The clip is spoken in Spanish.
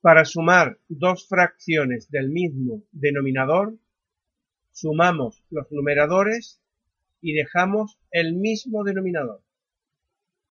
Para sumar dos fracciones del mismo denominador, sumamos los numeradores y dejamos el mismo denominador.